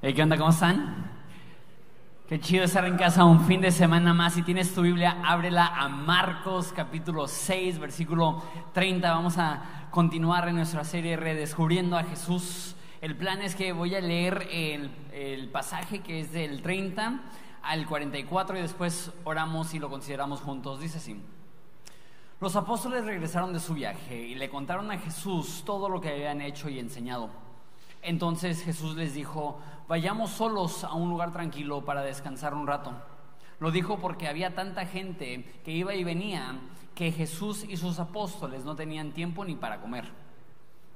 Hey, ¿Qué onda? ¿Cómo están? Qué chido estar en casa un fin de semana más. Si tienes tu Biblia, ábrela a Marcos capítulo 6, versículo 30. Vamos a continuar en nuestra serie Redescubriendo a Jesús. El plan es que voy a leer el, el pasaje que es del 30 al 44 y después oramos y lo consideramos juntos. Dice así. Los apóstoles regresaron de su viaje y le contaron a Jesús todo lo que habían hecho y enseñado. Entonces Jesús les dijo, vayamos solos a un lugar tranquilo para descansar un rato. Lo dijo porque había tanta gente que iba y venía que Jesús y sus apóstoles no tenían tiempo ni para comer.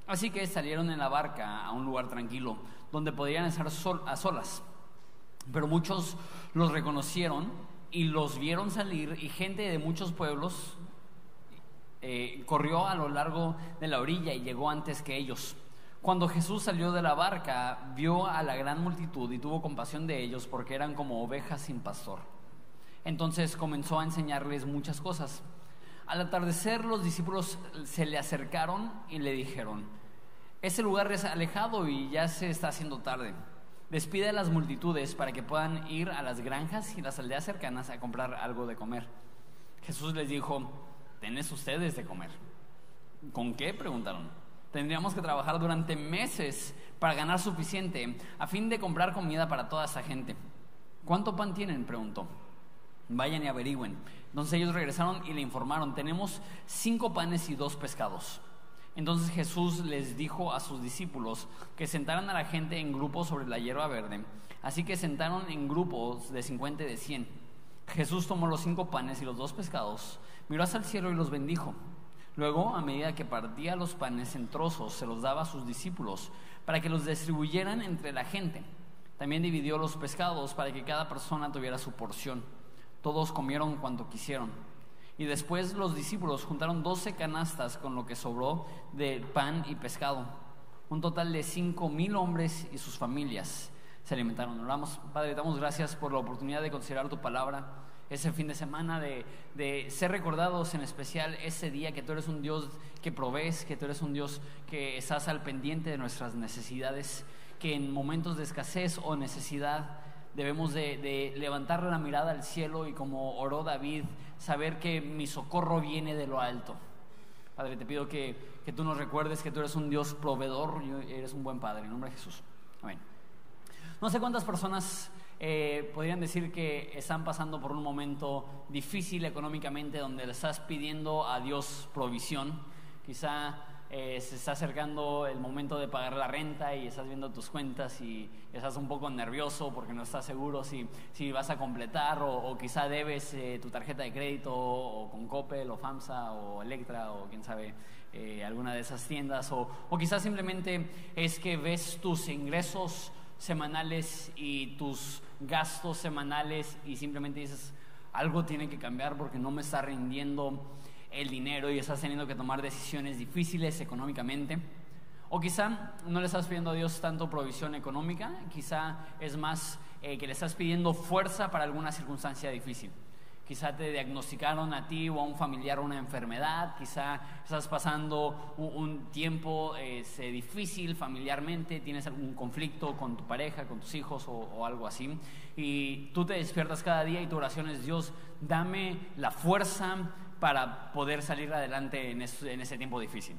Así que salieron en la barca a un lugar tranquilo, donde podían estar a solas. Pero muchos los reconocieron y los vieron salir y gente de muchos pueblos eh, corrió a lo largo de la orilla y llegó antes que ellos. Cuando Jesús salió de la barca, vio a la gran multitud y tuvo compasión de ellos porque eran como ovejas sin pastor. Entonces comenzó a enseñarles muchas cosas. Al atardecer los discípulos se le acercaron y le dijeron, ese lugar es alejado y ya se está haciendo tarde. Despide a las multitudes para que puedan ir a las granjas y las aldeas cercanas a comprar algo de comer. Jesús les dijo, tenés ustedes de comer. ¿Con qué? preguntaron. Tendríamos que trabajar durante meses para ganar suficiente a fin de comprar comida para toda esa gente. ¿Cuánto pan tienen? preguntó. Vayan y averigüen. Entonces ellos regresaron y le informaron, tenemos cinco panes y dos pescados. Entonces Jesús les dijo a sus discípulos que sentaran a la gente en grupos sobre la hierba verde. Así que sentaron en grupos de 50 y de 100. Jesús tomó los cinco panes y los dos pescados, miró hacia el cielo y los bendijo. Luego, a medida que partía los panes en trozos, se los daba a sus discípulos para que los distribuyeran entre la gente. También dividió los pescados para que cada persona tuviera su porción. Todos comieron cuanto quisieron. Y después los discípulos juntaron doce canastas con lo que sobró de pan y pescado. Un total de cinco mil hombres y sus familias se alimentaron. Oramos, Padre, damos gracias por la oportunidad de considerar tu palabra ese fin de semana, de, ser recordados en especial ese día que tú eres un Dios que provees, que tú eres un Dios que estás al pendiente de nuestras necesidades, que en momentos de escasez o necesidad debemos de, levantar la mirada al cielo y como oró David, saber que mi socorro viene de lo alto. Padre, te pido que, que tú nos recuerdes que tú eres un Dios proveedor y eres un buen Padre. En nombre de Jesús. Amén. No sé cuántas personas eh, podrían decir que están pasando por un momento difícil económicamente donde le estás pidiendo a Dios provisión. Quizá eh, se está acercando el momento de pagar la renta y estás viendo tus cuentas y estás un poco nervioso porque no estás seguro si, si vas a completar o, quizá debes eh, tu tarjeta de crédito o, con Coppel o FAMSA o Electra o quién sabe alguna de esas tiendas o, o quizás simplemente es que ves tus ingresos semanales y tus gastos semanales y simplemente dices, algo tiene que cambiar porque no me está rindiendo el dinero y estás teniendo que tomar decisiones difíciles económicamente. O quizá no le estás pidiendo a Dios tanto provisión económica, quizá es más eh, que le estás pidiendo fuerza para alguna circunstancia difícil. Quizá te diagnosticaron a ti o a un familiar una enfermedad, quizá estás pasando un, tiempo este, difícil familiarmente, tienes algún conflicto con tu pareja, con tus hijos o, algo así. Y tú te despiertas cada día y tu oración es, Dios, dame la fuerza para poder salir adelante en ese tiempo difícil.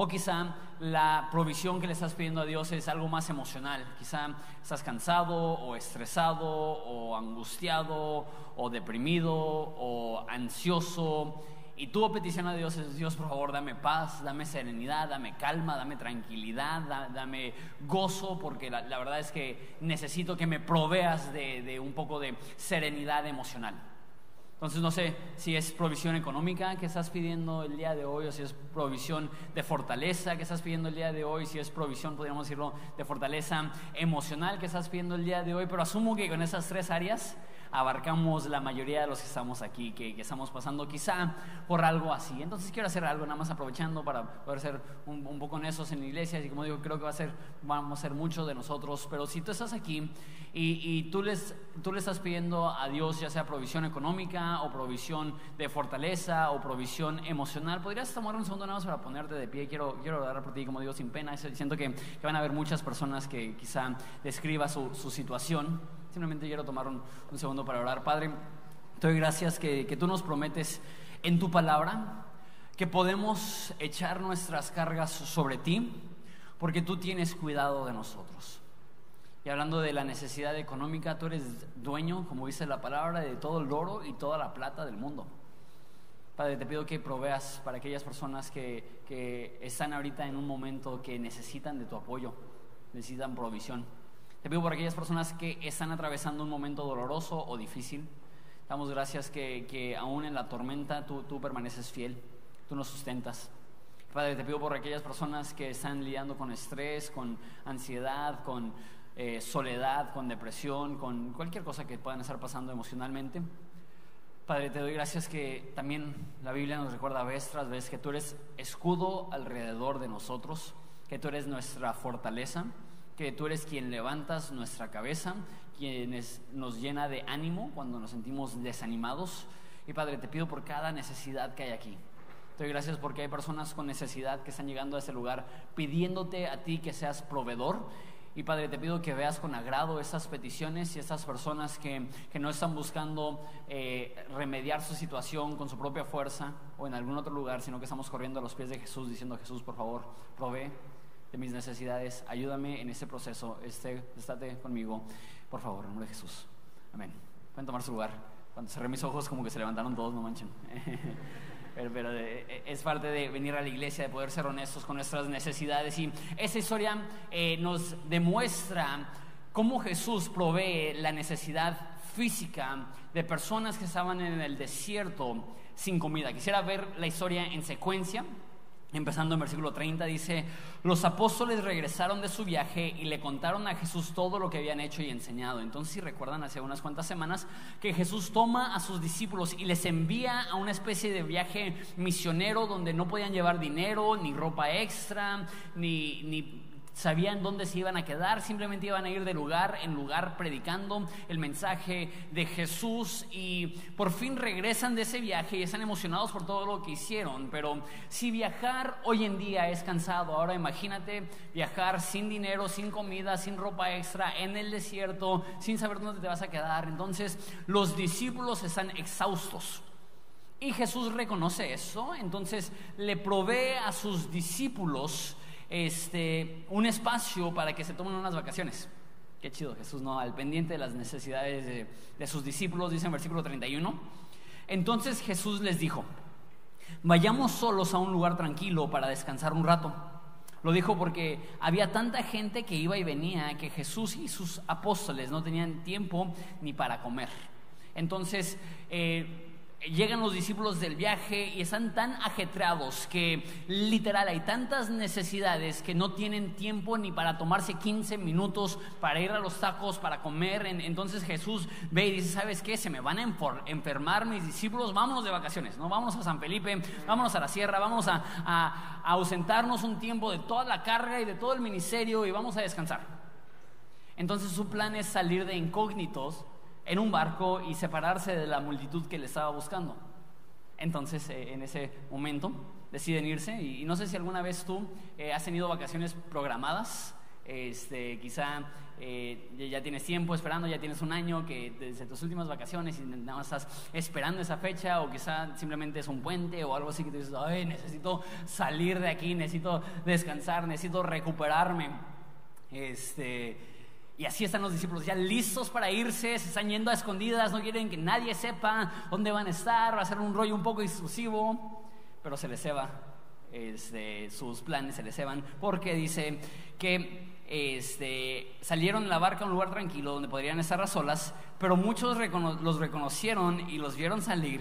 O quizá la provisión que le estás pidiendo a Dios es algo más emocional. Quizá estás cansado o estresado o angustiado o deprimido o ansioso. Y tu petición a Dios es, Dios, por favor, dame paz, dame serenidad, dame calma, dame tranquilidad, dame gozo, porque la, verdad es que necesito que me proveas de un poco de serenidad emocional. Entonces no sé si es provisión económica que estás pidiendo el día de hoy o si es provisión de fortaleza que estás pidiendo el día de hoy, si es provisión, podríamos decirlo, de fortaleza emocional que estás pidiendo el día de hoy, pero asumo que con esas tres áreas abarcamos la mayoría de los que estamos aquí, que, estamos pasando quizá por algo así. Entonces quiero hacer algo, nada más aprovechando para poder ser un, poco en la iglesia, y como digo, creo que va a ser, vamos a ser muchos de nosotros, pero si tú estás aquí y, y tú, les, tú le estás pidiendo a Dios ya sea provisión económica o provisión de fortaleza o provisión emocional, podrías tomar un segundo nada más para ponerte de pie. Quiero, quiero orar por ti, como digo, sin pena. Siento que, van a haber muchas personas que quizá describa su situación. Simplemente quiero tomar un, un, segundo para orar. Padre, te doy gracias que, que tú nos prometes en tu palabra que podemos echar nuestras cargas sobre ti porque tú tienes cuidado de nosotros. Y hablando de la necesidad económica, tú eres dueño, como dice la palabra, de todo el oro y toda la plata del mundo. Padre, te pido que proveas para aquellas personas que, que están ahorita en un momento que necesitan de tu apoyo, necesitan provisión. Te pido por aquellas personas que están atravesando un momento doloroso o difícil. Damos gracias que, que aún en la tormenta tú, tú permaneces fiel, tú nos sustentas. Padre, te pido por aquellas personas que están lidiando con estrés, con ansiedad, con eh, soledad, con depresión, con cualquier cosa que puedan estar pasando emocionalmente. Padre, te doy gracias que también la Biblia nos recuerda vez tras vez que tú eres escudo alrededor de nosotros, que tú eres nuestra fortaleza, que tú eres quien levantas nuestra cabeza, quien nos llena de ánimo cuando nos sentimos desanimados. Y Padre, te pido por cada necesidad que hay aquí. Te doy gracias porque hay personas con necesidad que están llegando a ese lugar pidiéndote a ti que seas proveedor. Y Padre, te pido que veas con agrado esas peticiones y esas personas que, que no están buscando eh, remediar su situación con su propia fuerza o en algún otro lugar, sino que estamos corriendo a los pies de Jesús diciendo, Jesús, por favor, provee de mis necesidades, ayúdame en este proceso, esté, estate conmigo, por favor, en nombre de Jesús. Amén. Pueden tomar su lugar. Cuando cerré mis ojos, como que se levantaron todos, no manchen. Pero, pero eh, es parte de venir a la iglesia, de poder ser honestos con nuestras necesidades. Y esa historia eh, nos demuestra cómo Jesús provee la necesidad física de personas que estaban en el desierto sin comida. Quisiera ver la historia en secuencia. Empezando en versículo 30 dice, los apóstoles regresaron de su viaje y le contaron a Jesús todo lo que habían hecho y enseñado. Entonces, si recuerdan, hace unas cuantas semanas que Jesús toma a sus discípulos y les envía a una especie de viaje misionero donde no podían llevar dinero, ni ropa extra, ni, ni sabían dónde se iban a quedar, simplemente iban a ir de lugar en lugar predicando el mensaje de Jesús y por fin regresan de ese viaje y están emocionados por todo lo que hicieron. Pero si viajar hoy en día es cansado, ahora imagínate viajar sin dinero, sin comida, sin ropa extra, en el desierto, sin saber dónde te vas a quedar. Entonces los discípulos están exhaustos. Y Jesús reconoce eso, entonces le provee a sus discípulos este, un espacio para que se tomen unas vacaciones. Qué chido, Jesús, ¿no? Al pendiente de las necesidades de, de sus discípulos, dice en versículo 31. Entonces Jesús les dijo, vayamos solos a un lugar tranquilo para descansar un rato. Lo dijo porque había tanta gente que iba y venía que Jesús y sus apóstoles no tenían tiempo ni para comer. Entonces, eh, llegan los discípulos del viaje y están tan ajetreados que literal hay tantas necesidades que no tienen tiempo ni para tomarse 15 minutos para ir a los tacos, para comer. Entonces Jesús ve y dice, ¿sabes qué? Se me van a enfermar mis discípulos, vámonos de vacaciones, ¿no? Vámonos a San Felipe, vámonos a la sierra, vamos a, a, a ausentarnos un tiempo de toda la carga y de todo el ministerio y vamos a descansar. Entonces su plan es salir de incógnitos en un barco y separarse de la multitud que le estaba buscando. Entonces, eh, en ese momento, deciden irse y, no sé si alguna vez tú eh, has tenido vacaciones programadas. Este, quizá eh, ya tienes tiempo esperando, ya tienes un año que desde tus últimas vacaciones y nada más estás esperando esa fecha o quizá simplemente es un puente o algo así que te dices, ay, necesito salir de aquí, necesito descansar, necesito recuperarme. Este, y así están los discípulos ya listos para irse, se están yendo a escondidas, no quieren que nadie sepa dónde van a estar, va a ser un rollo un poco exclusivo, pero se les ceba, este, sus planes se les ceban, porque dice que este, salieron en la barca a un lugar tranquilo donde podrían estar a solas, pero muchos los reconocieron y los vieron salir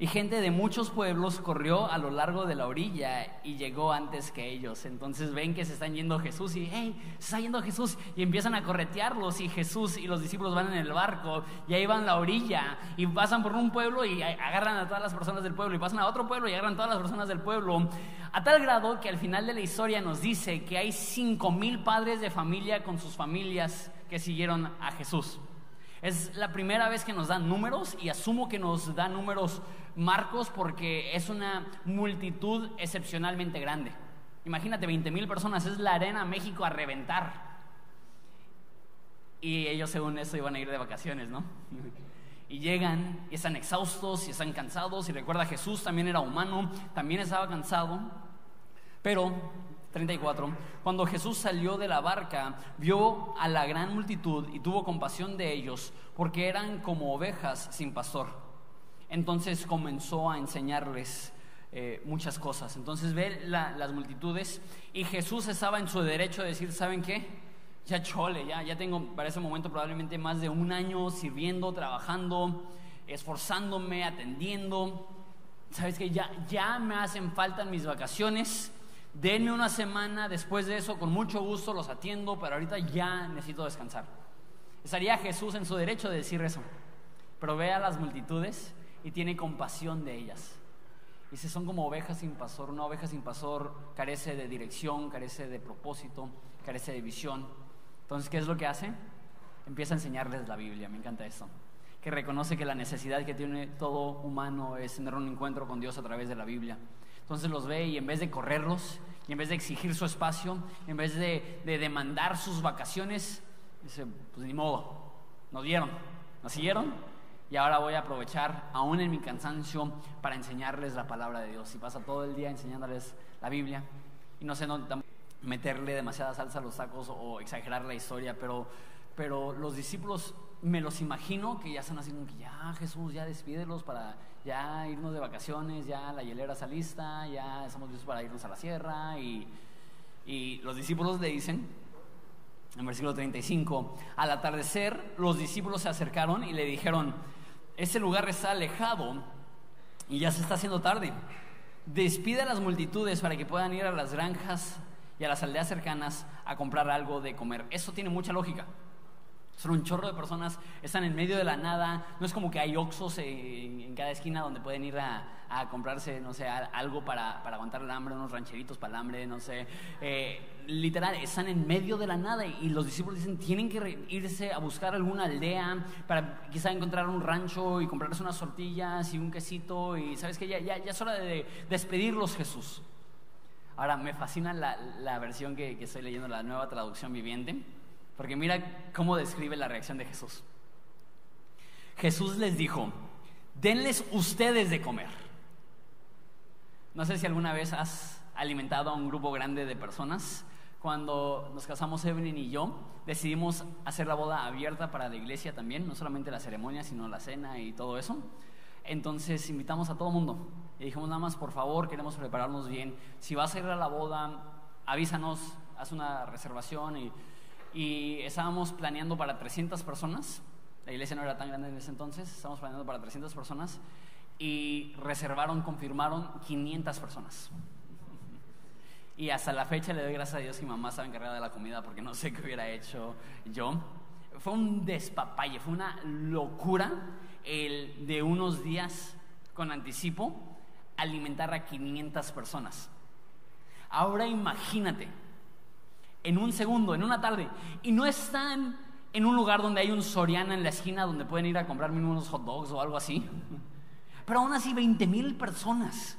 Y gente de muchos pueblos corrió a lo largo de la orilla y llegó antes que ellos. Entonces ven que se están yendo Jesús y, hey, se está yendo Jesús. Y empiezan a corretearlos y Jesús y los discípulos van en el barco y ahí van la orilla y pasan por un pueblo y agarran a todas las personas del pueblo y pasan a otro pueblo y agarran a todas las personas del pueblo. A tal grado que al final de la historia nos dice que hay cinco mil padres de familia con sus familias que siguieron a Jesús. Es la primera vez que nos dan números y asumo que nos da números Marcos porque es una multitud excepcionalmente grande. Imagínate, 20 mil personas, es la arena México a reventar. Y ellos según eso iban a ir de vacaciones, ¿no? Y llegan y están exhaustos y están cansados. Y recuerda, Jesús también era humano, también estaba cansado. Pero 34. Cuando Jesús salió de la barca, vio a la gran multitud y tuvo compasión de ellos, porque eran como ovejas sin pastor. Entonces comenzó a enseñarles eh, muchas cosas. Entonces ve las multitudes y Jesús estaba en su derecho de decir, ¿saben qué? Ya chole, ya, ya tengo para ese momento probablemente más de un año sirviendo, trabajando, esforzándome, atendiendo. ¿Sabes qué? Ya, ya me hacen falta mis vacaciones denme una semana, después de eso con mucho gusto los atiendo, pero ahorita ya necesito descansar. Estaría Jesús en su derecho de decir eso, pero ve a las multitudes y tiene compasión de ellas. Y si son como ovejas sin pastor, una oveja sin pastor carece de dirección, carece de propósito, carece de visión. Entonces, ¿qué es lo que hace? Empieza a enseñarles la Biblia, me encanta esto. Que reconoce que la necesidad que tiene todo humano es tener un encuentro con Dios a través de la Biblia. Entonces los ve y en vez de correrlos, y en vez de exigir su espacio, en vez de, demandar sus vacaciones, dice, pues ni modo, nos dieron, nos siguieron y ahora voy a aprovechar, aún en mi cansancio, para enseñarles la palabra de Dios. Y pasa todo el día enseñándoles la Biblia y no sé, no, meterle demasiada salsa a los tacos o exagerar la historia, pero, pero los discípulos me los imagino que ya están haciendo que ya Jesús, ya despídelos para ya irnos de vacaciones, ya la hielera está lista, ya estamos listos para irnos a la sierra. Y, y los discípulos le dicen, en versículo 35, al atardecer los discípulos se acercaron y le dijeron, este lugar está alejado y ya se está haciendo tarde. Despide a las multitudes para que puedan ir a las granjas y a las aldeas cercanas a comprar algo de comer. Eso tiene mucha lógica. Son un chorro de personas, están en medio de la nada. No es como que hay oxos en, cada esquina donde pueden ir a, comprarse, no sé, algo para, aguantar el hambre, unos rancheritos para el hambre, no sé. Eh, literal, están en medio de la nada y los discípulos dicen, tienen que irse a buscar alguna aldea para quizá encontrar un rancho y comprarse unas tortillas y un quesito. Y sabes que ya, ya, ya es hora de despedirlos, Jesús. Ahora, me fascina la, versión que, que estoy leyendo, la nueva traducción viviente porque mira cómo describe la reacción de Jesús. Jesús les dijo, denles ustedes de comer. No sé si alguna vez has alimentado a un grupo grande de personas. Cuando nos casamos Evelyn y yo, decidimos hacer la boda abierta para la iglesia también, no solamente la ceremonia, sino la cena y todo eso. Entonces invitamos a todo mundo y dijimos nada más, por favor, queremos prepararnos bien. Si vas a ir a la boda, avísanos, haz una reservación y y estábamos planeando para 300 personas. La iglesia no era tan grande en ese entonces, estábamos planeando para 300 personas y reservaron, confirmaron 500 personas. Y hasta la fecha le doy gracias a Dios que mi mamá estaba encargada de la comida porque no sé qué hubiera hecho yo. Fue un despapalle, fue una locura el de unos días con anticipo alimentar a 500 personas. Ahora imagínate, en un segundo, en una tarde. Y no están en un lugar donde hay un Soriana en la esquina donde pueden ir a comprarme unos hot dogs o algo así. Pero aún así, 20 mil personas.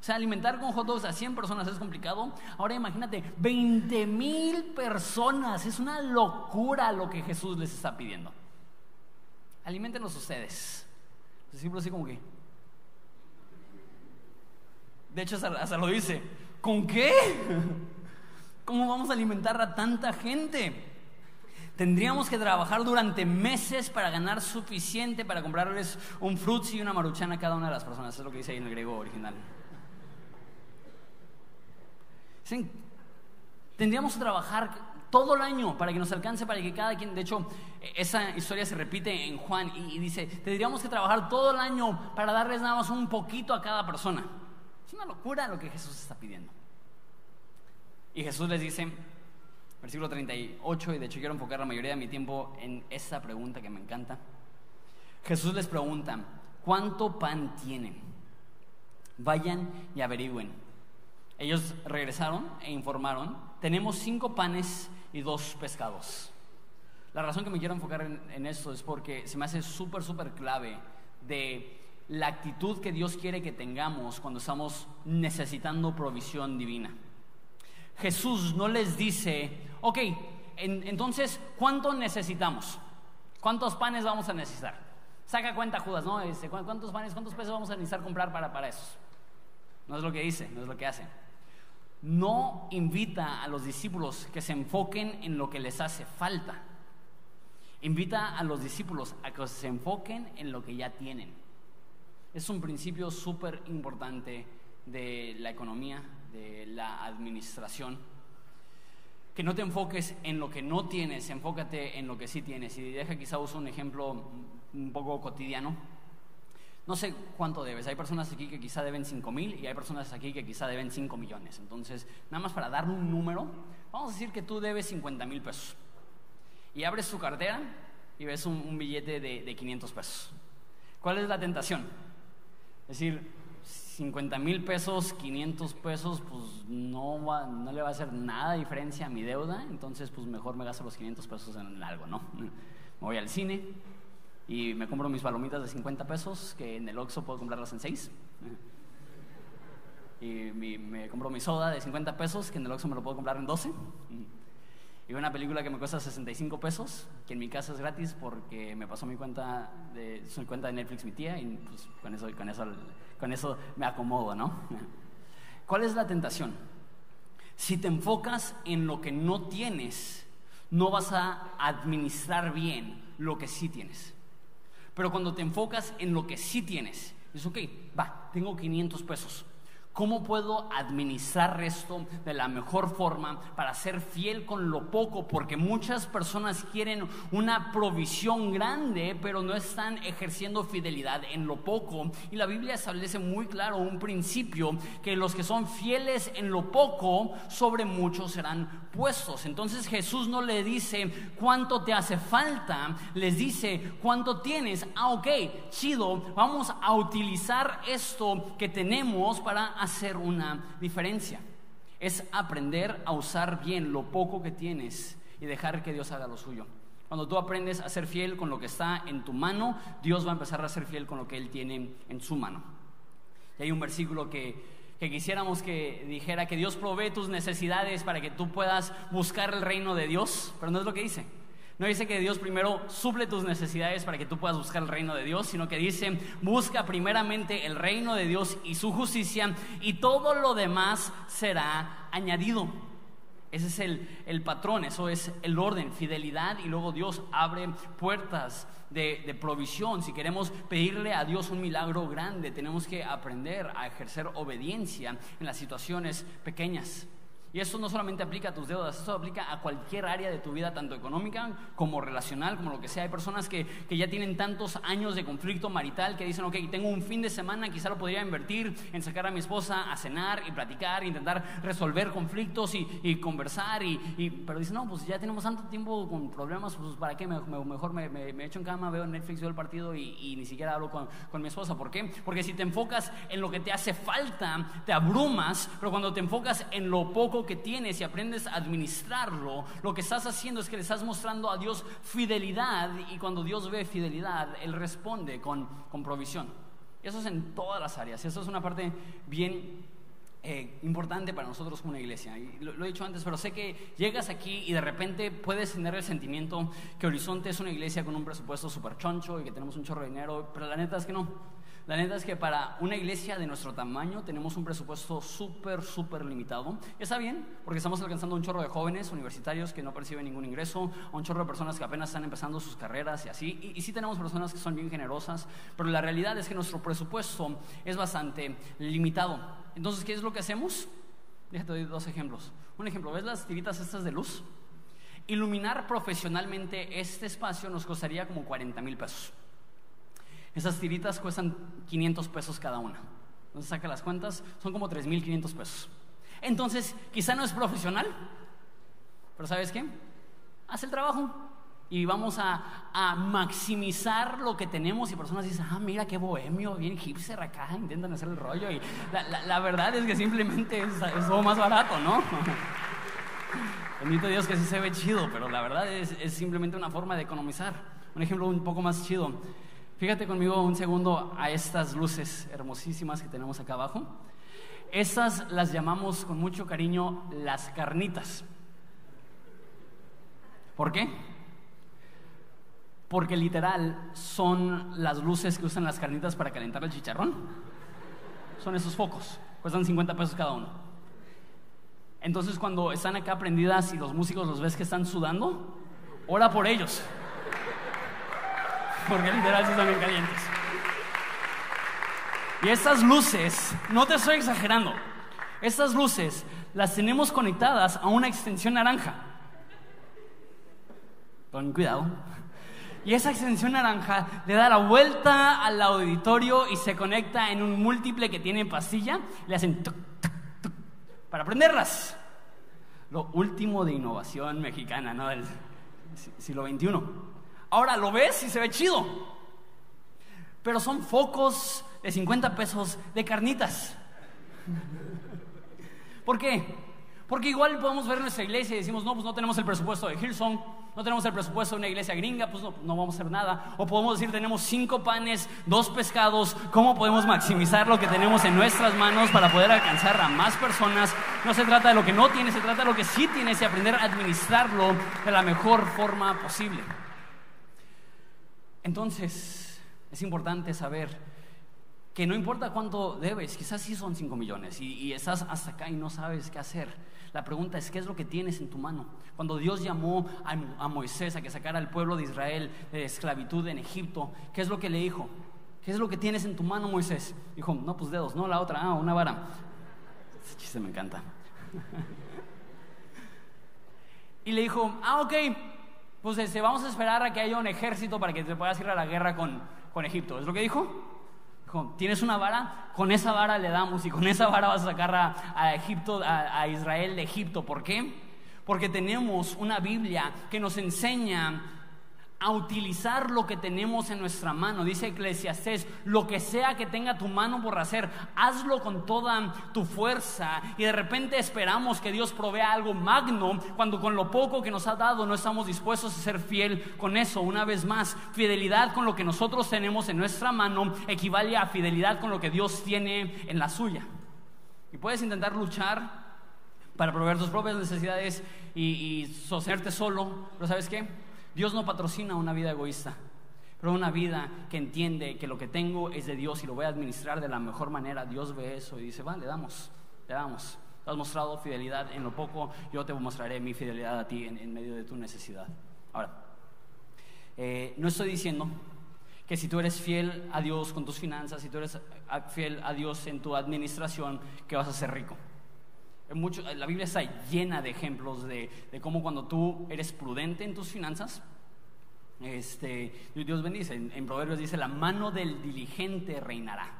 O sea, alimentar con hot dogs a 100 personas es complicado. Ahora imagínate, 20 mil personas. Es una locura lo que Jesús les está pidiendo. Aliméntenos ustedes. Los discípulos así como que... De hecho, hasta lo dice. ¿Con qué? ¿Cómo vamos a alimentar a tanta gente? Tendríamos que trabajar durante meses para ganar suficiente para comprarles un frutzi y una maruchana a cada una de las personas. Es lo que dice ahí en el griego original. Tendríamos que trabajar todo el año para que nos alcance, para que cada quien, de hecho, esa historia se repite en Juan y, dice, tendríamos que trabajar todo el año para darles nada más un poquito a cada persona. Es una locura lo que Jesús está pidiendo. Y Jesús les dice, versículo 38, y de hecho quiero enfocar la mayoría de mi tiempo en esa pregunta que me encanta. Jesús les pregunta, ¿cuánto pan tienen? Vayan y averigüen. Ellos regresaron e informaron, tenemos cinco panes y dos pescados. La razón que me quiero enfocar en, esto es porque se me hace súper, súper clave de la actitud que Dios quiere que tengamos cuando estamos necesitando provisión divina. Jesús no les dice, ok, entonces, ¿cuánto necesitamos? ¿Cuántos panes vamos a necesitar? Saca cuenta Judas, ¿no? Dice, ¿cuántos panes, cuántos pesos vamos a necesitar comprar para, para eso? No es lo que dice, no es lo que hace. No invita a los discípulos que se enfoquen en lo que les hace falta. Invita a los discípulos a que se enfoquen en lo que ya tienen. Es un principio súper importante de la economía, de la administración. Que no te enfoques en lo que no tienes, enfócate en lo que sí tienes. Y deja quizá uso un ejemplo un poco cotidiano. No sé cuánto debes. Hay personas aquí que quizá deben 5 mil y hay personas aquí que quizá deben 5 millones. Entonces, nada más para dar un número, vamos a decir que tú debes 50 mil pesos. Y abres tu cartera y ves un, billete de, de 500 pesos. ¿Cuál es la tentación? Es decir, 50 mil pesos, 500 pesos, pues no, no le va a hacer nada diferencia a mi deuda, entonces pues mejor me gasto los 500 pesos en algo, ¿no? Me voy al cine y me compro mis palomitas de 50 pesos, que en el Oxxo puedo comprarlas en 6. Y me compro mi soda de 50 pesos, que en el Oxxo me lo puedo comprar en 12 y una película que me cuesta 65 pesos, que en mi casa es gratis porque me pasó mi cuenta de, su cuenta de Netflix mi tía y pues con eso, con eso, con eso me acomodo, ¿no? ¿Cuál es la tentación? Si te enfocas en lo que no tienes, no vas a administrar bien lo que sí tienes. Pero cuando te enfocas en lo que sí tienes, es ok, va, tengo 500 pesos ¿Cómo puedo administrar esto de la mejor forma para ser fiel con lo poco? Porque muchas personas quieren una provisión grande, pero no están ejerciendo fidelidad en lo poco. Y la Biblia establece muy claro un principio que los que son fieles en lo poco, sobre muchos serán puestos. Entonces Jesús no le dice cuánto te hace falta, les dice cuánto tienes. Ah, ok, chido, vamos a utilizar esto que tenemos para hacer una diferencia. Es aprender a usar bien lo poco que tienes y dejar que Dios haga lo suyo. Cuando tú aprendes a ser fiel con lo que está en tu mano, Dios va a empezar a ser fiel con lo que Él tiene en su mano. Y hay un versículo que, que quisiéramos que dijera que Dios provee tus necesidades para que tú puedas buscar el reino de Dios, pero no es lo que dice. No dice que Dios primero suple tus necesidades para que tú puedas buscar el reino de Dios, sino que dice, busca primeramente el reino de Dios y su justicia y todo lo demás será añadido. Ese es el, el patrón, eso es el orden, fidelidad y luego Dios abre puertas de, de provisión. Si queremos pedirle a Dios un milagro grande, tenemos que aprender a ejercer obediencia en las situaciones pequeñas. Y eso no solamente aplica a tus deudas, eso aplica a cualquier área de tu vida, tanto económica como relacional, como lo que sea. Hay personas que, que ya tienen tantos años de conflicto marital que dicen, ok, tengo un fin de semana, quizá lo podría invertir en sacar a mi esposa a cenar y platicar, intentar resolver conflictos y, y conversar. Y, y, pero dicen, no, pues ya tenemos tanto tiempo con problemas, pues para qué, me, mejor me, me, echo en cama, veo Netflix, veo el partido y, y ni siquiera hablo con, con mi esposa. ¿Por qué? Porque si te enfocas en lo que te hace falta, te abrumas, pero cuando te enfocas en lo poco que tienes y aprendes a administrarlo, lo que estás haciendo es que le estás mostrando a Dios fidelidad y cuando Dios ve fidelidad, Él responde con, con provisión. Eso es en todas las áreas. Eso es una parte bien eh, importante para nosotros como una iglesia. Y lo, lo, he dicho antes, pero sé que llegas aquí y de repente puedes tener el sentimiento que Horizonte es una iglesia con un presupuesto súper choncho y que tenemos un chorro de dinero, pero la neta es que no. La neta es que para una iglesia de nuestro tamaño tenemos un presupuesto súper, súper limitado. Está bien, porque estamos alcanzando un chorro de jóvenes universitarios que no perciben ningún ingreso, un chorro de personas que apenas están empezando sus carreras y así. Y, y sí tenemos personas que son bien generosas, pero la realidad es que nuestro presupuesto es bastante limitado. Entonces, ¿qué es lo que hacemos? Déjate doy dos ejemplos. Un ejemplo, ¿ves las tiritas estas de luz? Iluminar profesionalmente este espacio nos costaría como 40 mil pesos. Esas tiritas cuestan 500 pesos cada una. Entonces saca las cuentas, son como 3.500 pesos. Entonces, quizá no es profesional, pero ¿sabes qué? Haz el trabajo y vamos a, maximizar lo que tenemos y personas dicen, ah, mira qué bohemio, bien hipster acá, intentan hacer el rollo y la, verdad es que simplemente es, es todo más barato, ¿no? Bendito Dios que sí se ve chido, pero la verdad es, es simplemente una forma de economizar. Un ejemplo un poco más chido. Fíjate conmigo un segundo a estas luces hermosísimas que tenemos acá abajo. Estas las llamamos con mucho cariño las carnitas. ¿Por qué? Porque literal son las luces que usan las carnitas para calentar el chicharrón. Son esos focos. Cuestan 50 pesos cada uno. Entonces cuando están acá prendidas y los músicos los ves que están sudando, ora por ellos porque literal están bien calientes. Y estas luces, no te estoy exagerando, estas luces las tenemos conectadas a una extensión naranja. Con cuidado. Y esa extensión naranja le da la vuelta al auditorio y se conecta en un múltiple que tiene pastilla. Le hacen para prenderlas. Lo último de innovación mexicana, ¿no? Del siglo XXI. Ahora lo ves y se ve chido. Pero son focos de 50 pesos de carnitas. ¿Por qué? Porque igual podemos ver nuestra iglesia y decimos, no, pues no tenemos el presupuesto de Hillsong, no tenemos el presupuesto de una iglesia gringa, pues no, no, vamos a hacer nada. O podemos decir, tenemos cinco panes, dos pescados, ¿cómo podemos maximizar lo que tenemos en nuestras manos para poder alcanzar a más personas? No se trata de lo que no tienes, se trata de lo que sí tienes y aprender a administrarlo de la mejor forma posible. Entonces, es importante saber que no importa cuánto debes, quizás sí son 5 millones y, estás hasta acá y no sabes qué hacer. La pregunta es, ¿qué es lo que tienes en tu mano? Cuando Dios llamó a, Moisés a que sacara al pueblo de Israel de esclavitud en Egipto, ¿qué es lo que le dijo? ¿Qué es lo que tienes en tu mano, Moisés? Dijo, no, pues dedos, no, la otra, ah, una vara. Ese chiste me encanta. y le dijo, ah, ok, pues este, vamos a esperar a que haya un ejército para que te puedas ir a la guerra con, con Egipto. ¿Es lo que dijo? Dijo, tienes una vara, con esa vara le damos y con esa vara vas a sacar a, Egipto, a Israel de Egipto. ¿Por qué? Porque tenemos una Biblia que nos enseña a utilizar lo que tenemos en nuestra mano. Dice Eclesiastés, lo que sea que tenga tu mano por hacer, hazlo con toda tu fuerza. Y de repente esperamos que Dios provea algo magno cuando con lo poco que nos ha dado no estamos dispuestos a ser fiel con eso. Una vez más, fidelidad con lo que nosotros tenemos en nuestra mano equivale a fidelidad con lo que Dios tiene en la suya. Y puedes intentar luchar para proveer tus propias necesidades y, y sostenerte solo, pero ¿sabes qué? Dios no patrocina una vida egoísta, pero una vida que entiende que lo que tengo es de Dios y lo voy a administrar de la mejor manera. Dios ve eso y dice, va, le damos, le damos. Tú has mostrado fidelidad en lo poco, yo te mostraré mi fidelidad a ti en, medio de tu necesidad. Ahora, eh, no estoy diciendo que si tú eres fiel a Dios con tus finanzas, si tú eres fiel a Dios en tu administración, que vas a ser rico. Mucho, la Biblia está llena de ejemplos de, cómo cuando tú eres prudente en tus finanzas, este, Dios bendice. En, Proverbios dice, la mano del diligente reinará.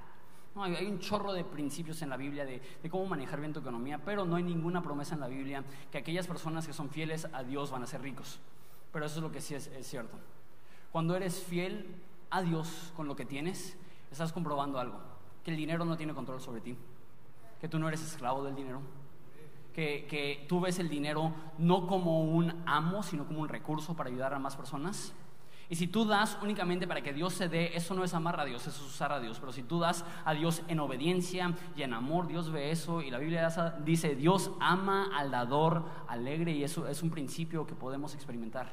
hay, un chorro de principios en la Biblia de, cómo manejar bien tu economía, pero no hay ninguna promesa en la Biblia que aquellas personas que son fieles a Dios van a ser ricos. Pero eso es lo que sí es cierto. Cuando eres fiel a Dios con lo que tienes, estás comprobando algo, que el dinero no tiene control sobre ti, que tú no eres esclavo del dinero que, tú ves el dinero no como un amo, sino como un recurso para ayudar a más personas. Y si tú das únicamente para que Dios se dé, eso no es amar a Dios, eso es usar a Dios. Pero si tú das a Dios en obediencia y en amor, Dios ve eso. Y la Biblia dice, Dios ama al dador alegre y eso es un principio que podemos experimentar.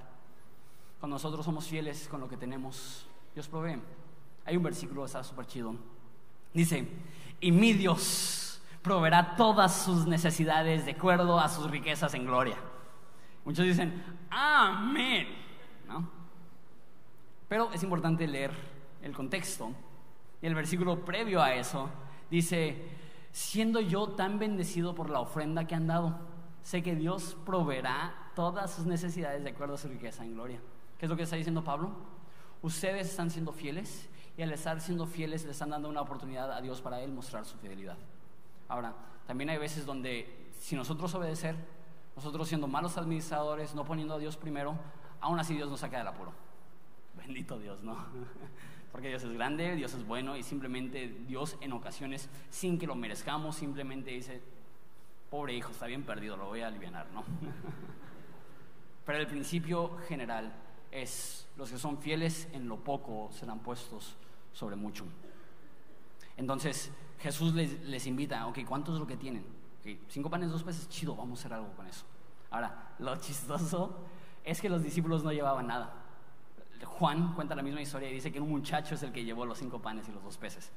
Cuando nosotros somos fieles con lo que tenemos, Dios provee. Hay un versículo, está súper chido. Dice, y mi Dios proveerá todas sus necesidades de acuerdo a sus riquezas en gloria. Muchos dicen, amén. Pero es importante leer el contexto. Y el versículo previo a eso dice, siendo yo tan bendecido por la ofrenda que han dado, sé que Dios proveerá todas sus necesidades de acuerdo a su riqueza en gloria. ¿Qué es lo que está diciendo Pablo? Ustedes están siendo fieles y al estar siendo fieles le están dando una oportunidad a Dios para Él mostrar su fidelidad. Ahora, también hay veces donde si nosotros obedecer, nosotros siendo malos administradores, no poniendo a Dios primero, aún así Dios nos saca del apuro. Bendito Dios, ¿no? Porque Dios es grande, Dios es bueno y simplemente Dios en ocasiones, sin que lo merezcamos, simplemente dice, pobre hijo, está bien perdido, lo voy a aliviar, ¿no? Pero el principio general es, los que son fieles en lo poco serán puestos sobre mucho. Entonces Jesús les, invita, ok, ¿cuánto es lo que tienen? cinco panes, dos peces, chido, vamos a hacer algo con eso. Ahora, lo chistoso es que los discípulos no llevaban nada. Juan cuenta la misma historia y dice que un muchacho es el que llevó los cinco panes y los dos peces.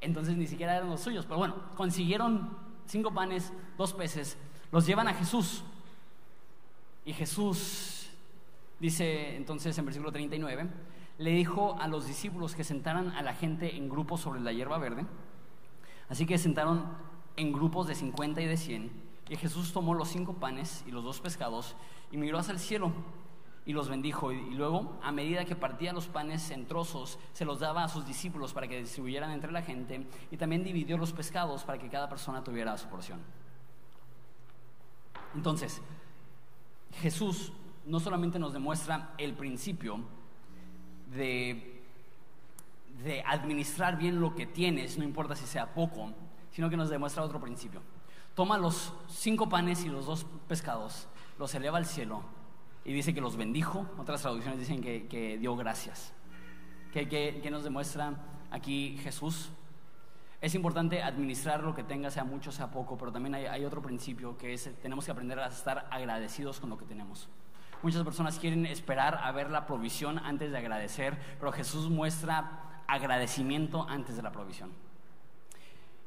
Entonces ni siquiera eran los suyos, pero bueno, consiguieron cinco panes, dos peces, los llevan a Jesús. Y Jesús dice entonces en versículo 39, le dijo a los discípulos que sentaran a la gente en grupos sobre la hierba verde. Así que sentaron en grupos de 50 y de 100. Y Jesús tomó los cinco panes y los dos pescados y miró hacia el cielo y los bendijo. Y luego, a medida que partía los panes en trozos, se los daba a sus discípulos para que distribuyeran entre la gente. Y también dividió los pescados para que cada persona tuviera su porción. Entonces, Jesús no solamente nos demuestra el principio de, de administrar bien lo que tienes, no importa si sea poco, sino que nos demuestra otro principio. Toma los cinco panes y los dos pescados, los eleva al cielo y dice que los bendijo. Otras traducciones dicen que, dio gracias. ¿Qué, nos demuestra aquí Jesús? Es importante administrar lo que tenga, sea mucho, sea poco, pero también hay, hay, otro principio que es tenemos que aprender a estar agradecidos con lo que tenemos. Muchas personas quieren esperar a ver la provisión antes de agradecer, pero Jesús muestra agradecimiento antes de la provisión.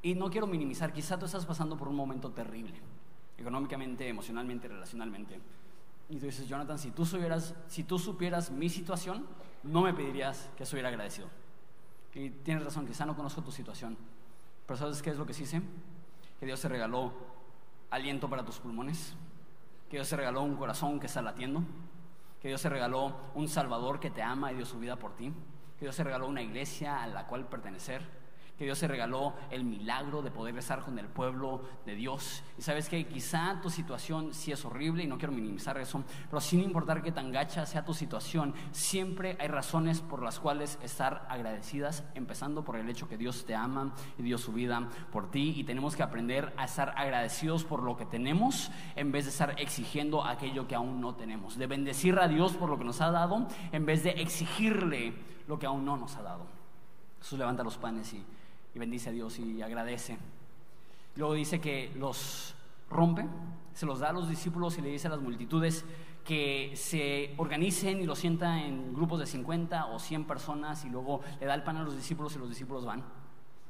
Y no quiero minimizar, quizá tú estás pasando por un momento terrible, económicamente, emocionalmente, relacionalmente. Y tú dices, Jonathan, si tú, supieras, si tú supieras mi situación, no me pedirías que estuviera agradecido. Y tienes razón, quizá no conozco tu situación. Pero ¿sabes qué es lo que sí sé? Que Dios te regaló aliento para tus pulmones, que Dios te regaló un corazón que está latiendo, que Dios te regaló un Salvador que te ama y dio su vida por ti, que Dios te regaló una iglesia a la cual pertenecer que Dios se regaló el milagro de poder estar con el pueblo de Dios. Y sabes que quizá tu situación sí es horrible y no quiero minimizar eso, pero sin importar que tan gacha sea tu situación, siempre hay razones por las cuales estar agradecidas, empezando por el hecho que Dios te ama y dio su vida por ti y tenemos que aprender a estar agradecidos por lo que tenemos en vez de estar exigiendo aquello que aún no tenemos, de bendecir a Dios por lo que nos ha dado en vez de exigirle lo que aún no nos ha dado. Jesús levanta los panes y bendice a Dios y agradece. Luego dice que los rompe, se los da a los discípulos y le dice a las multitudes que se organicen y lo sienta en grupos de 50 o 100 personas y luego le da el pan a los discípulos y los discípulos van.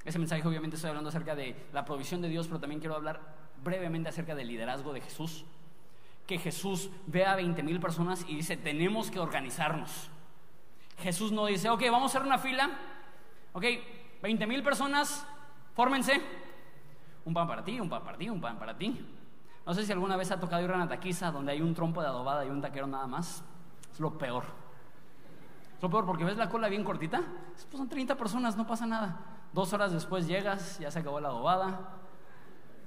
Ese mensaje obviamente estoy hablando acerca de la provisión de Dios, pero también quiero hablar brevemente acerca del liderazgo de Jesús. Que Jesús ve a 20 mil personas y dice, tenemos que organizarnos. Jesús no dice, ok, vamos a hacer una fila, ok, 20 mil personas, fórmense. Un pan para ti, un pan para ti, un pan para ti. No sé si alguna vez ha tocado ir a una taquiza donde hay un trompo de adobada y un taquero nada más. Es lo peor. Es lo peor porque ves la cola bien cortita. Pues son 30 personas, no pasa nada. Dos horas después llegas, ya se acabó la adobada.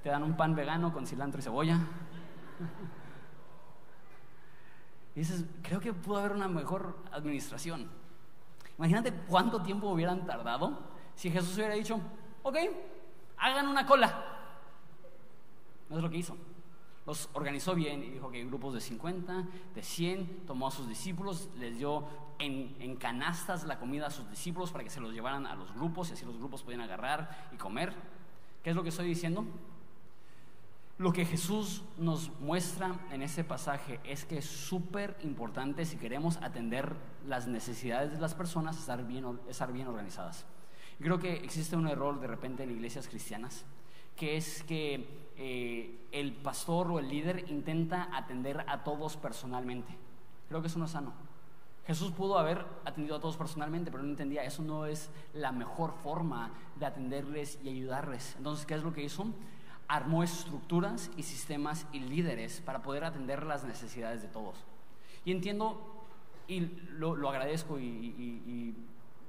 Te dan un pan vegano con cilantro y cebolla. Y dices, creo que pudo haber una mejor administración. Imagínate cuánto tiempo hubieran tardado si Jesús hubiera dicho, ok, hagan una cola. No es lo que hizo. Los organizó bien y dijo que grupos de 50, de 100, tomó a sus discípulos, les dio en, en, canastas la comida a sus discípulos para que se los llevaran a los grupos y así los grupos podían agarrar y comer. ¿Qué es lo que estoy diciendo? Lo que Jesús nos muestra en ese pasaje es que es súper importante si queremos atender las necesidades de las personas, estar bien, estar bien organizadas. Creo que existe un error de repente en iglesias cristianas, que es que eh, el pastor o el líder intenta atender a todos personalmente. Creo que eso no es sano. Jesús pudo haber atendido a todos personalmente, pero no entendía, eso no es la mejor forma de atenderles y ayudarles. Entonces, ¿qué es lo que hizo? Armó estructuras y sistemas y líderes para poder atender las necesidades de todos. Y entiendo y lo, agradezco y,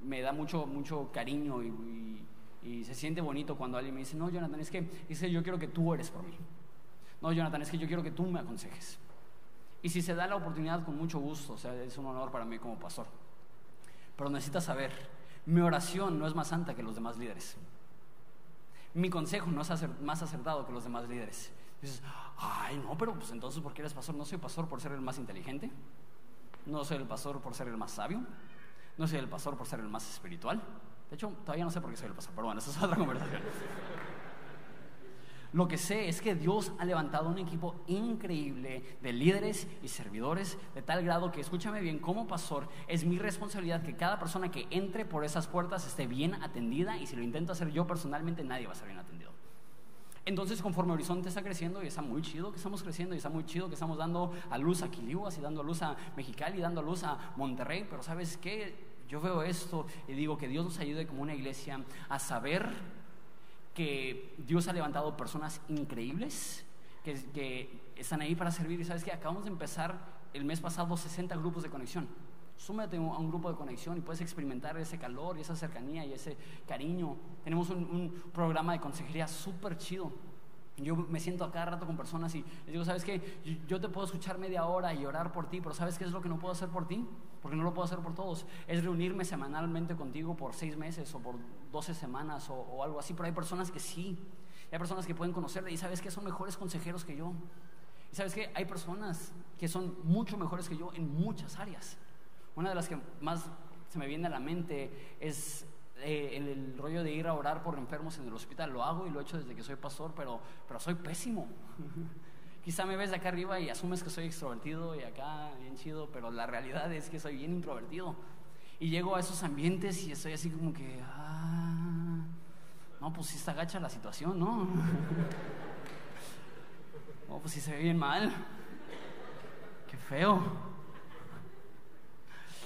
me da mucho, mucho cariño y, se siente bonito cuando alguien me dice, no, Jonathan, es que dice, yo quiero que tú eres por mí. No, Jonathan, es que yo quiero que tú me aconsejes. Y si se da la oportunidad, con mucho gusto, o sea, es un honor para mí como pastor. Pero necesitas saber, mi oración no es más santa que los demás líderes. Mi consejo no es más acertado que los demás líderes. Dices, ay, no, pero pues entonces, ¿por qué eres pastor? No soy pastor por ser el más inteligente. No soy el pastor por ser el más sabio. No soy el pastor por ser el más espiritual. De hecho, todavía no sé por qué soy el pastor, pero bueno, esa es otra conversación. Lo que sé es que Dios ha levantado un equipo increíble de líderes y servidores de tal grado que, escúchame bien, como pastor, es mi responsabilidad que cada persona que entre por esas puertas esté bien atendida y si lo intento hacer yo personalmente, nadie va a ser bien atendido. Entonces, conforme Horizonte está creciendo, y está muy chido que estamos creciendo, y está muy chido que estamos dando a luz a Quilihuas, y dando a luz a Mexicali, y dando a luz a Monterrey, pero ¿sabes qué? Yo veo esto y digo que Dios nos ayude como una iglesia a saber que Dios ha levantado personas increíbles que, están ahí para servir. Y sabes que acabamos de empezar el mes pasado 60 grupos de conexión. Súmate a un grupo de conexión y puedes experimentar ese calor y esa cercanía y ese cariño. Tenemos un, un programa de consejería súper chido yo me siento a cada rato con personas y les digo, ¿sabes qué? Yo te puedo escuchar media hora y orar por ti, pero ¿sabes qué es lo que no puedo hacer por ti? Porque no lo puedo hacer por todos. Es reunirme semanalmente contigo por seis meses o por doce semanas o, algo así, pero hay personas que sí. Hay personas que pueden conocerle y ¿sabes qué? Son mejores consejeros que yo. Y ¿sabes qué? Hay personas que son mucho mejores que yo en muchas áreas. Una de las que más se me viene a la mente es eh, el, rollo de ir a orar por enfermos en el hospital. Lo hago y lo he hecho desde que soy pastor, pero, pero soy pésimo. Quizá me ves de acá arriba y asumes que soy extrovertido y acá bien chido, pero la realidad es que soy bien introvertido. Y llego a esos ambientes y estoy así como que, ah, no, pues si está gacha la situación, ¿no? no, pues si se ve bien mal. Qué feo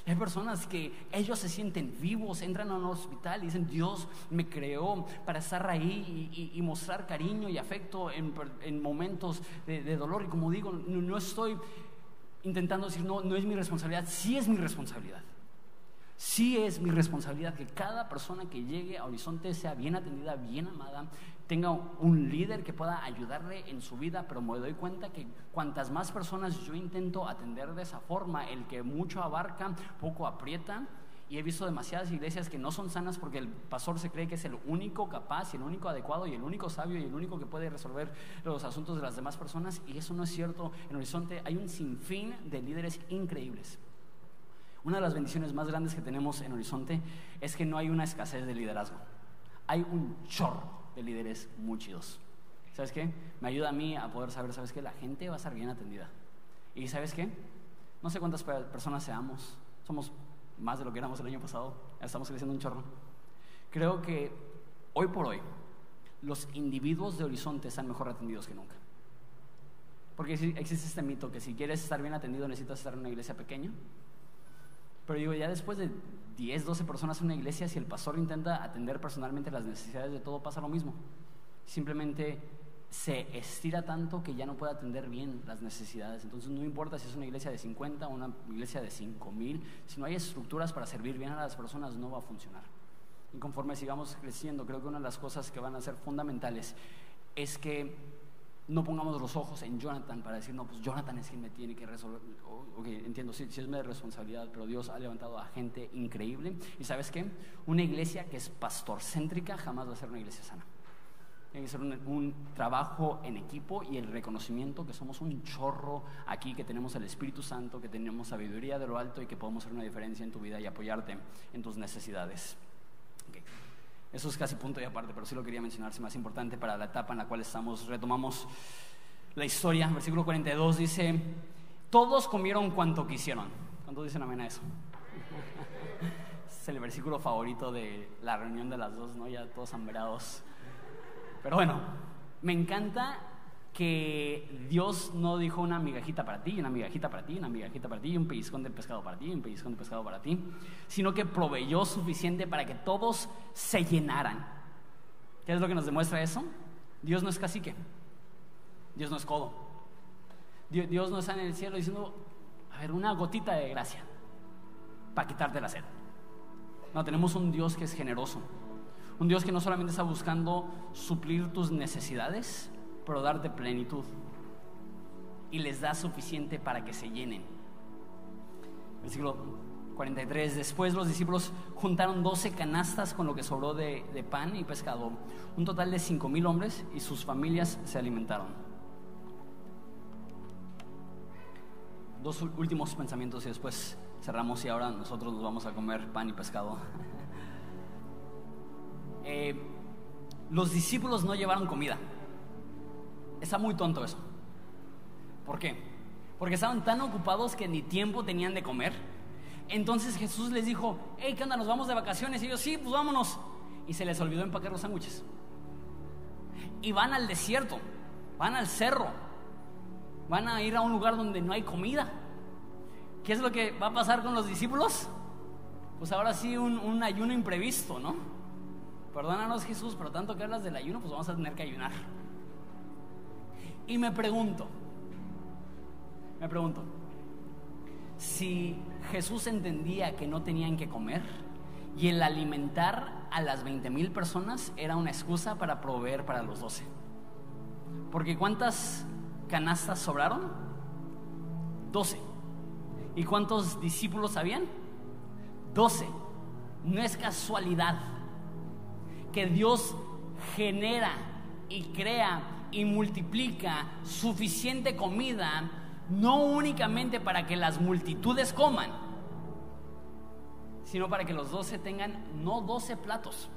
hay personas que ellos se sienten vivos, entran a un hospital y dicen, Dios me creó para estar ahí y, mostrar cariño y afecto en, momentos de, dolor. Y como digo, no, estoy intentando decir, no, no es mi responsabilidad, sí es mi responsabilidad. Sí es mi responsabilidad que cada persona que llegue a Horizonte sea bien atendida, bien amada, tenga un líder que pueda ayudarle en su vida, pero me doy cuenta que cuantas más personas yo intento atender de esa forma, el que mucho abarca, poco aprieta. Y he visto demasiadas iglesias que no son sanas porque el pastor se cree que es el único capaz y el único adecuado y el único sabio y el único que puede resolver los asuntos de las demás personas. Y eso no es cierto. En Horizonte hay un sinfín de líderes increíbles. Una de las bendiciones más grandes que tenemos en Horizonte es que no hay una escasez de liderazgo. Hay un chorro de líderes muy chidos. ¿Sabes qué? Me ayuda a mí a poder saber, ¿sabes qué? La gente va a estar bien atendida. ¿Y sabes qué? No sé cuántas personas seamos. Somos más de lo que éramos el año pasado. Estamos creciendo un chorro. Creo que hoy por hoy los individuos de Horizonte están mejor atendidos que nunca. Porque existe este mito que si quieres estar bien atendido necesitas estar en una iglesia pequeña pero digo, ya después de 10, 12 personas en una iglesia, si el pastor intenta atender personalmente las necesidades de todo, pasa lo mismo. Simplemente se estira tanto que ya no puede atender bien las necesidades. Entonces no importa si es una iglesia de 50 o una iglesia de 5 mil, si no hay estructuras para servir bien a las personas, no va a funcionar. Y conforme sigamos creciendo, creo que una de las cosas que van a ser fundamentales es que no pongamos los ojos en Jonathan para decir, no, pues Jonathan es quien me tiene que resolver. Entiendo, sí, es mi responsabilidad, pero Dios ha levantado a gente increíble. ¿Y sabes qué? Una iglesia que es pastorcéntrica jamás va a ser una iglesia sana. Tiene que ser un, trabajo en equipo y el reconocimiento que somos un chorro aquí, que tenemos el Espíritu Santo, que tenemos sabiduría de lo alto y que podemos hacer una diferencia en tu vida y apoyarte en tus necesidades. Eso es casi punto y aparte, pero sí lo quería mencionar, es más importante para la etapa en la cual estamos. Retomamos la historia, versículo 42 dice, todos comieron cuanto quisieron. ¿Cuántos dicen amén a eso? es el versículo favorito de la reunión de las dos, ¿no? Ya todos hambrados. Pero bueno, me encanta que Dios no dijo una migajita para ti, una migajita para ti, una migajita para ti, un pellizcón de pescado para ti, un pellizcón de pescado para ti, sino que proveyó suficiente para que todos se llenaran. ¿Qué es lo que nos demuestra eso? Dios no es cacique. Dios no es codo. Dios no está en el cielo diciendo, a ver, una gotita de gracia para quitarte la sed. No, tenemos un Dios que es generoso. Un Dios que no solamente está buscando suplir tus necesidades, pero darte plenitud. Y les da suficiente para que se llenen. Versículo 43. Después los discípulos juntaron 12 canastas con lo que sobró de, pan y pescado. Un total de 5 mil hombres y sus familias se alimentaron. Dos últimos pensamientos y después cerramos y ahora nosotros nos vamos a comer pan y pescado. Eh, los discípulos no llevaron comida. Está muy tonto eso. ¿Por qué? Porque estaban tan ocupados que ni tiempo tenían de comer. Entonces Jesús les dijo, hey, ¿qué onda? ¿Nos vamos de vacaciones? Y ellos, sí, pues vámonos. Y se les olvidó empacar los sándwiches. Y van al desierto, van al cerro, van a ir a un lugar donde no hay comida. ¿Qué es lo que va a pasar con los discípulos? Pues ahora sí un, ayuno imprevisto, ¿no? Perdónanos Jesús, pero tanto que hablas del ayuno, pues vamos a tener que ayunar. Y me pregunto, me pregunto, si Jesús entendía que no tenían que comer y el alimentar a las 20 mil personas era una excusa para proveer para los 12. Porque ¿cuántas canastas sobraron? 12. ¿Y cuántos discípulos habían? Doce. No es casualidad que Dios genera y crea y multiplica suficiente comida, no únicamente para que las multitudes coman, sino para que los doce tengan no doce platos,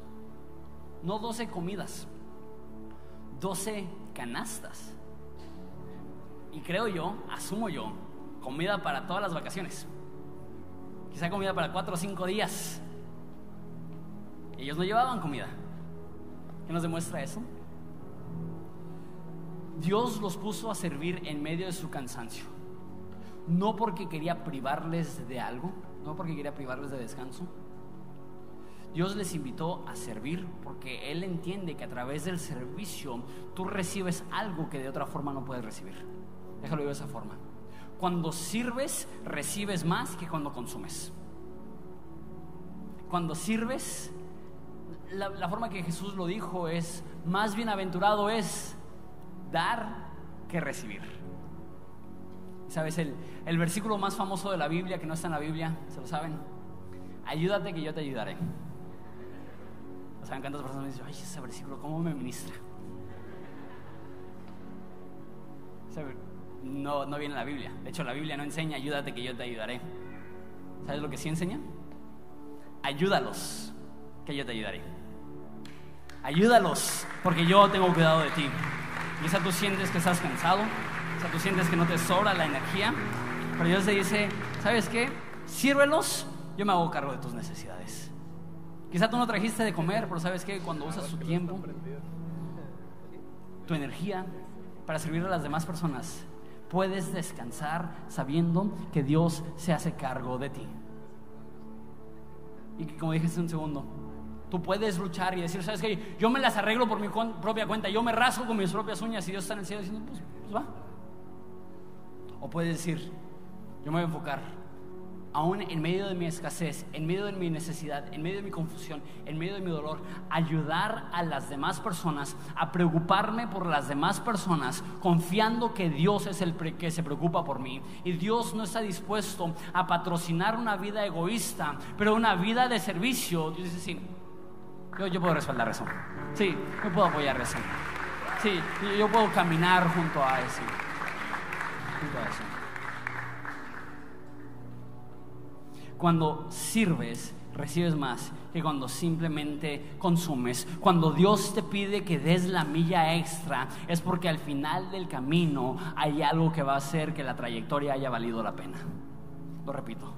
no doce comidas, doce canastas. Y creo yo, asumo yo, comida para todas las vacaciones. Quizá comida para cuatro o cinco días. Ellos no llevaban comida. ¿Qué nos demuestra eso? Dios los puso a servir en medio de su cansancio. No porque quería privarles de algo, no porque quería privarles de descanso. Dios les invitó a servir porque Él entiende que a través del servicio tú recibes algo que de otra forma no puedes recibir. Déjalo de esa forma. Cuando sirves, recibes más que cuando consumes. Cuando sirves, la, forma que Jesús lo dijo es, más bienaventurado es dar que recibir. ¿Sabes? El, el versículo más famoso de la Biblia, que no está en la Biblia, ¿se lo saben? Ayúdate que yo te ayudaré. ¿Saben cuántas personas dicen, ay, ese versículo, cómo me ministra? no, no viene en la Biblia. De hecho, la Biblia no enseña, ayúdate que yo te ayudaré. ¿Sabes lo que sí enseña? Ayúdalos, que yo te ayudaré. Ayúdalos, porque yo tengo cuidado de ti. Quizá tú sientes que estás cansado, quizá tú sientes que no te sobra la energía, pero Dios te dice, ¿sabes qué? Sírvelos, yo me hago cargo de tus necesidades. Quizá tú no trajiste de comer, pero ¿sabes qué? Cuando usas tu tiempo, tu energía para servir a las demás personas, puedes descansar sabiendo que Dios se hace cargo de ti. Y que como dije hace un segundo, tú puedes luchar y decir, ¿sabes qué? Yo me las arreglo por mi propia cuenta, yo me rasgo con mis propias uñas y Dios está en el cielo diciendo, pues, pues va. O puedes decir, yo me voy a enfocar aún en medio de mi escasez, en medio de mi necesidad, en medio de mi confusión, en medio de mi dolor, ayudar a las demás personas, a preocuparme por las demás personas, confiando que Dios es el que se preocupa por mí. Y Dios no está dispuesto a patrocinar una vida egoísta, pero una vida de servicio. Dios dice, sí, yo, puedo respaldar eso. Sí, yo puedo apoyar eso. Sí, yo puedo caminar junto a eso. Junto a eso. Cuando sirves, recibes más que cuando simplemente consumes. Cuando Dios te pide que des la milla extra, es porque al final del camino hay algo que va a hacer que la trayectoria haya valido la pena. Lo repito.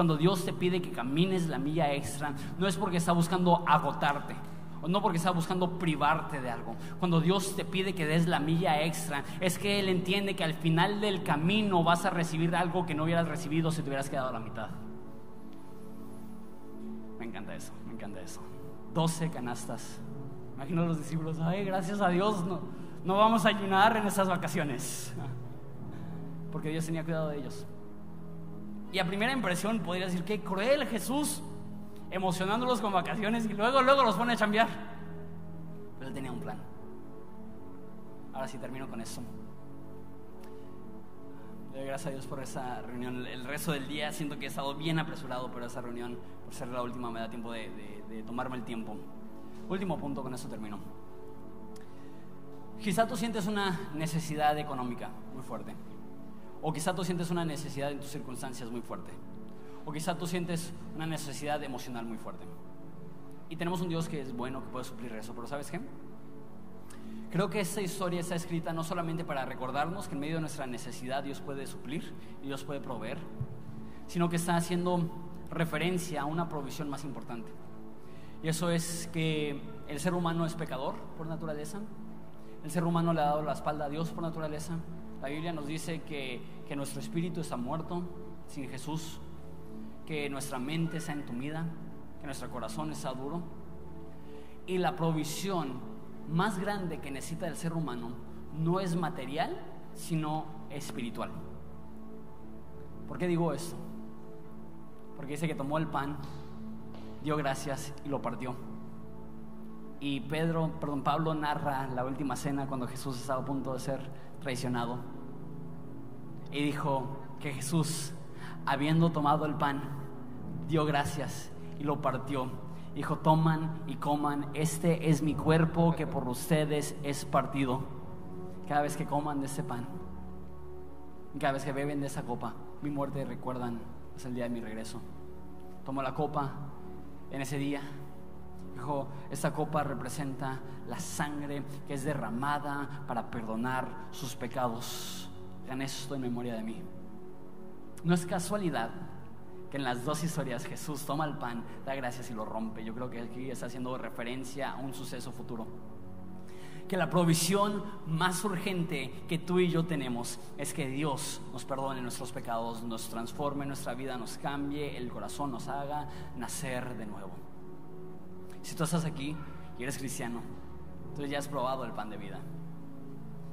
Cuando Dios te pide que camines la milla extra, no es porque está buscando agotarte, o no porque está buscando privarte de algo. Cuando Dios te pide que des la milla extra, es que Él entiende que al final del camino vas a recibir algo que no hubieras recibido si te hubieras quedado a la mitad. Me encanta eso, me encanta eso. 12 canastas. Imagino a los discípulos, ay, gracias a Dios, no, no vamos a ayunar en estas vacaciones. Porque Dios tenía cuidado de ellos. Y a primera impresión podría decir, qué cruel Jesús, emocionándolos con vacaciones y luego, luego los pone a chambear. Pero él tenía un plan. Ahora sí termino con esto. Le doy gracias a Dios por esa reunión. El resto del día siento que he estado bien apresurado por esa reunión, por ser la última, me da tiempo de, de tomarme el tiempo. Último punto, con eso termino. Quizá tú sientes una necesidad económica muy fuerte. O quizá tú sientes una necesidad en tus circunstancias muy fuerte. O quizá tú sientes una necesidad emocional muy fuerte. Y tenemos un Dios que es bueno, que puede suplir eso. Pero ¿sabes qué? Creo que esta historia está escrita no solamente para recordarnos que en medio de nuestra necesidad Dios puede suplir y Dios puede proveer, sino que está haciendo referencia a una provisión más importante. Y eso es que el ser humano es pecador por naturaleza. El ser humano le ha dado la espalda a Dios por naturaleza. La Biblia nos dice que, que nuestro espíritu está muerto sin Jesús, que nuestra mente está entumida, que nuestro corazón está duro. Y la provisión más grande que necesita el ser humano no es material, sino espiritual. ¿Por qué digo esto? Porque dice que tomó el pan, dio gracias y lo partió. Y Pedro, perdón, Pablo narra la última cena cuando Jesús estaba a punto de ser traicionado. Y dijo que Jesús, habiendo tomado el pan, dio gracias y lo partió Dijo, toman y coman, este es mi cuerpo que por ustedes es partido. Cada vez que coman de ese pan, cada vez que beben de esa copa, mi muerte recuerdan, es el día de mi regreso. Tomó la copa en ese día. Dijo, esta copa representa la sangre que es derramada para perdonar sus pecados. Hagan esto en memoria de mí. No es casualidad que en las dos historias Jesús toma el pan, da gracias y lo rompe. Yo creo que aquí está haciendo referencia a un suceso futuro. Que la provisión más urgente que tú y yo tenemos es que Dios nos perdone nuestros pecados, nos transforme nuestra vida, nos cambie el corazón, nos haga nacer de nuevo. Si tú estás aquí y eres cristiano, tú ya has probado el pan de vida.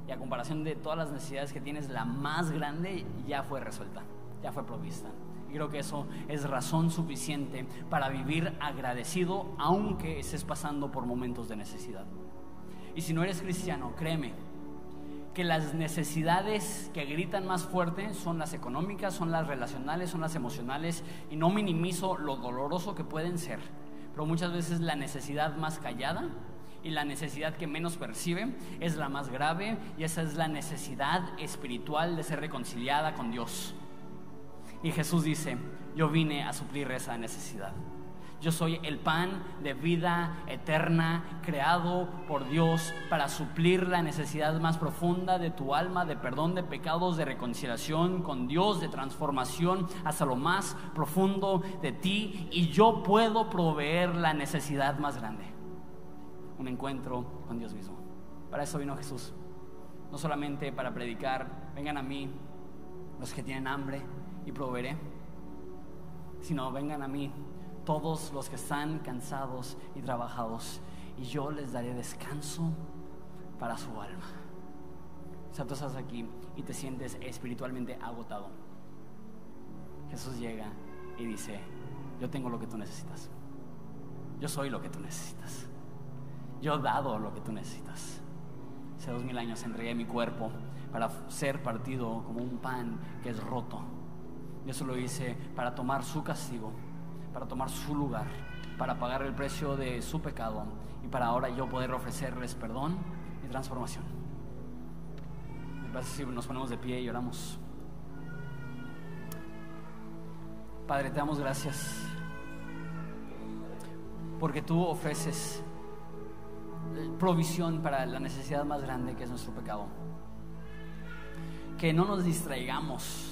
Y a comparación de todas las necesidades que tienes, la más grande ya fue resuelta, ya fue provista. Y creo que eso es razón suficiente para vivir agradecido aunque estés pasando por momentos de necesidad. Y si no eres cristiano, créeme que las necesidades que gritan más fuerte son las económicas, son las relacionales, son las emocionales y no minimizo lo doloroso que pueden ser, pero muchas veces la necesidad más callada y la necesidad que menos percibe es la más grave y esa es la necesidad espiritual de ser reconciliada con Dios. Y Jesús dice, yo vine a suplir esa necesidad. Yo soy el pan de vida eterna creado por Dios para suplir la necesidad más profunda de tu alma, de perdón de pecados, de reconciliación con Dios, de transformación hasta lo más profundo de ti. Y yo puedo proveer la necesidad más grande, un encuentro con Dios mismo. Para eso vino Jesús. No solamente para predicar, vengan a mí los que tienen hambre, y proveeré, sino vengan a mí todos los que están cansados y trabajados y yo les daré descanso para su alma. O sea, tú estás aquí y te sientes espiritualmente agotado. Jesús llega y dice, yo tengo lo que tú necesitas. Yo soy lo que tú necesitas. Yo he dado lo que tú necesitas. Hace dos mil años entregué mi cuerpo para ser partido como un pan que es roto y eso lo hice para tomar su castigo, para tomar su lugar, para pagar el precio de su pecado y para ahora yo poder ofrecerles perdón y transformación. Gracias si nos ponemos de pie y oramos. Padre, te damos gracias porque tú ofreces provisión para la necesidad más grande que es nuestro pecado. Que no nos distraigamos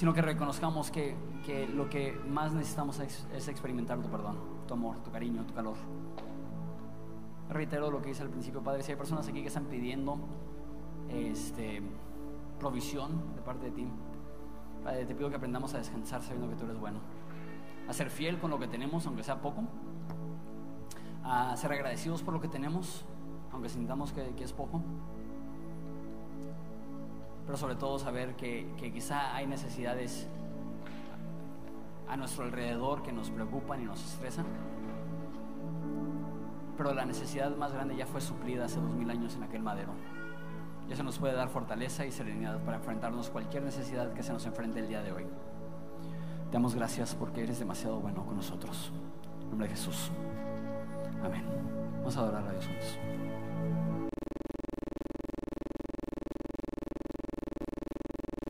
sino que reconozcamos que, que lo que más necesitamos es, experimentar tu perdón, tu amor, tu cariño, tu calor. Reitero lo que dice al principio, Padre, si hay personas aquí que están pidiendo este, provisión de parte de ti, Padre, te pido que aprendamos a descansar sabiendo que tú eres bueno, a ser fiel con lo que tenemos, aunque sea poco, a ser agradecidos por lo que tenemos aunque sintamos que, que es poco. Pero sobre todo saber que, que quizá hay necesidades a nuestro alrededor que nos preocupan y nos estresan. Pero la necesidad más grande ya fue suplida hace dos mil años en aquel madero. Y eso nos puede dar fortaleza y serenidad para enfrentarnos cualquier necesidad que se nos enfrente el día de hoy. Te damos gracias porque eres demasiado bueno con nosotros. En nombre de Jesús. Amén. Vamos a adorar a Dios juntos.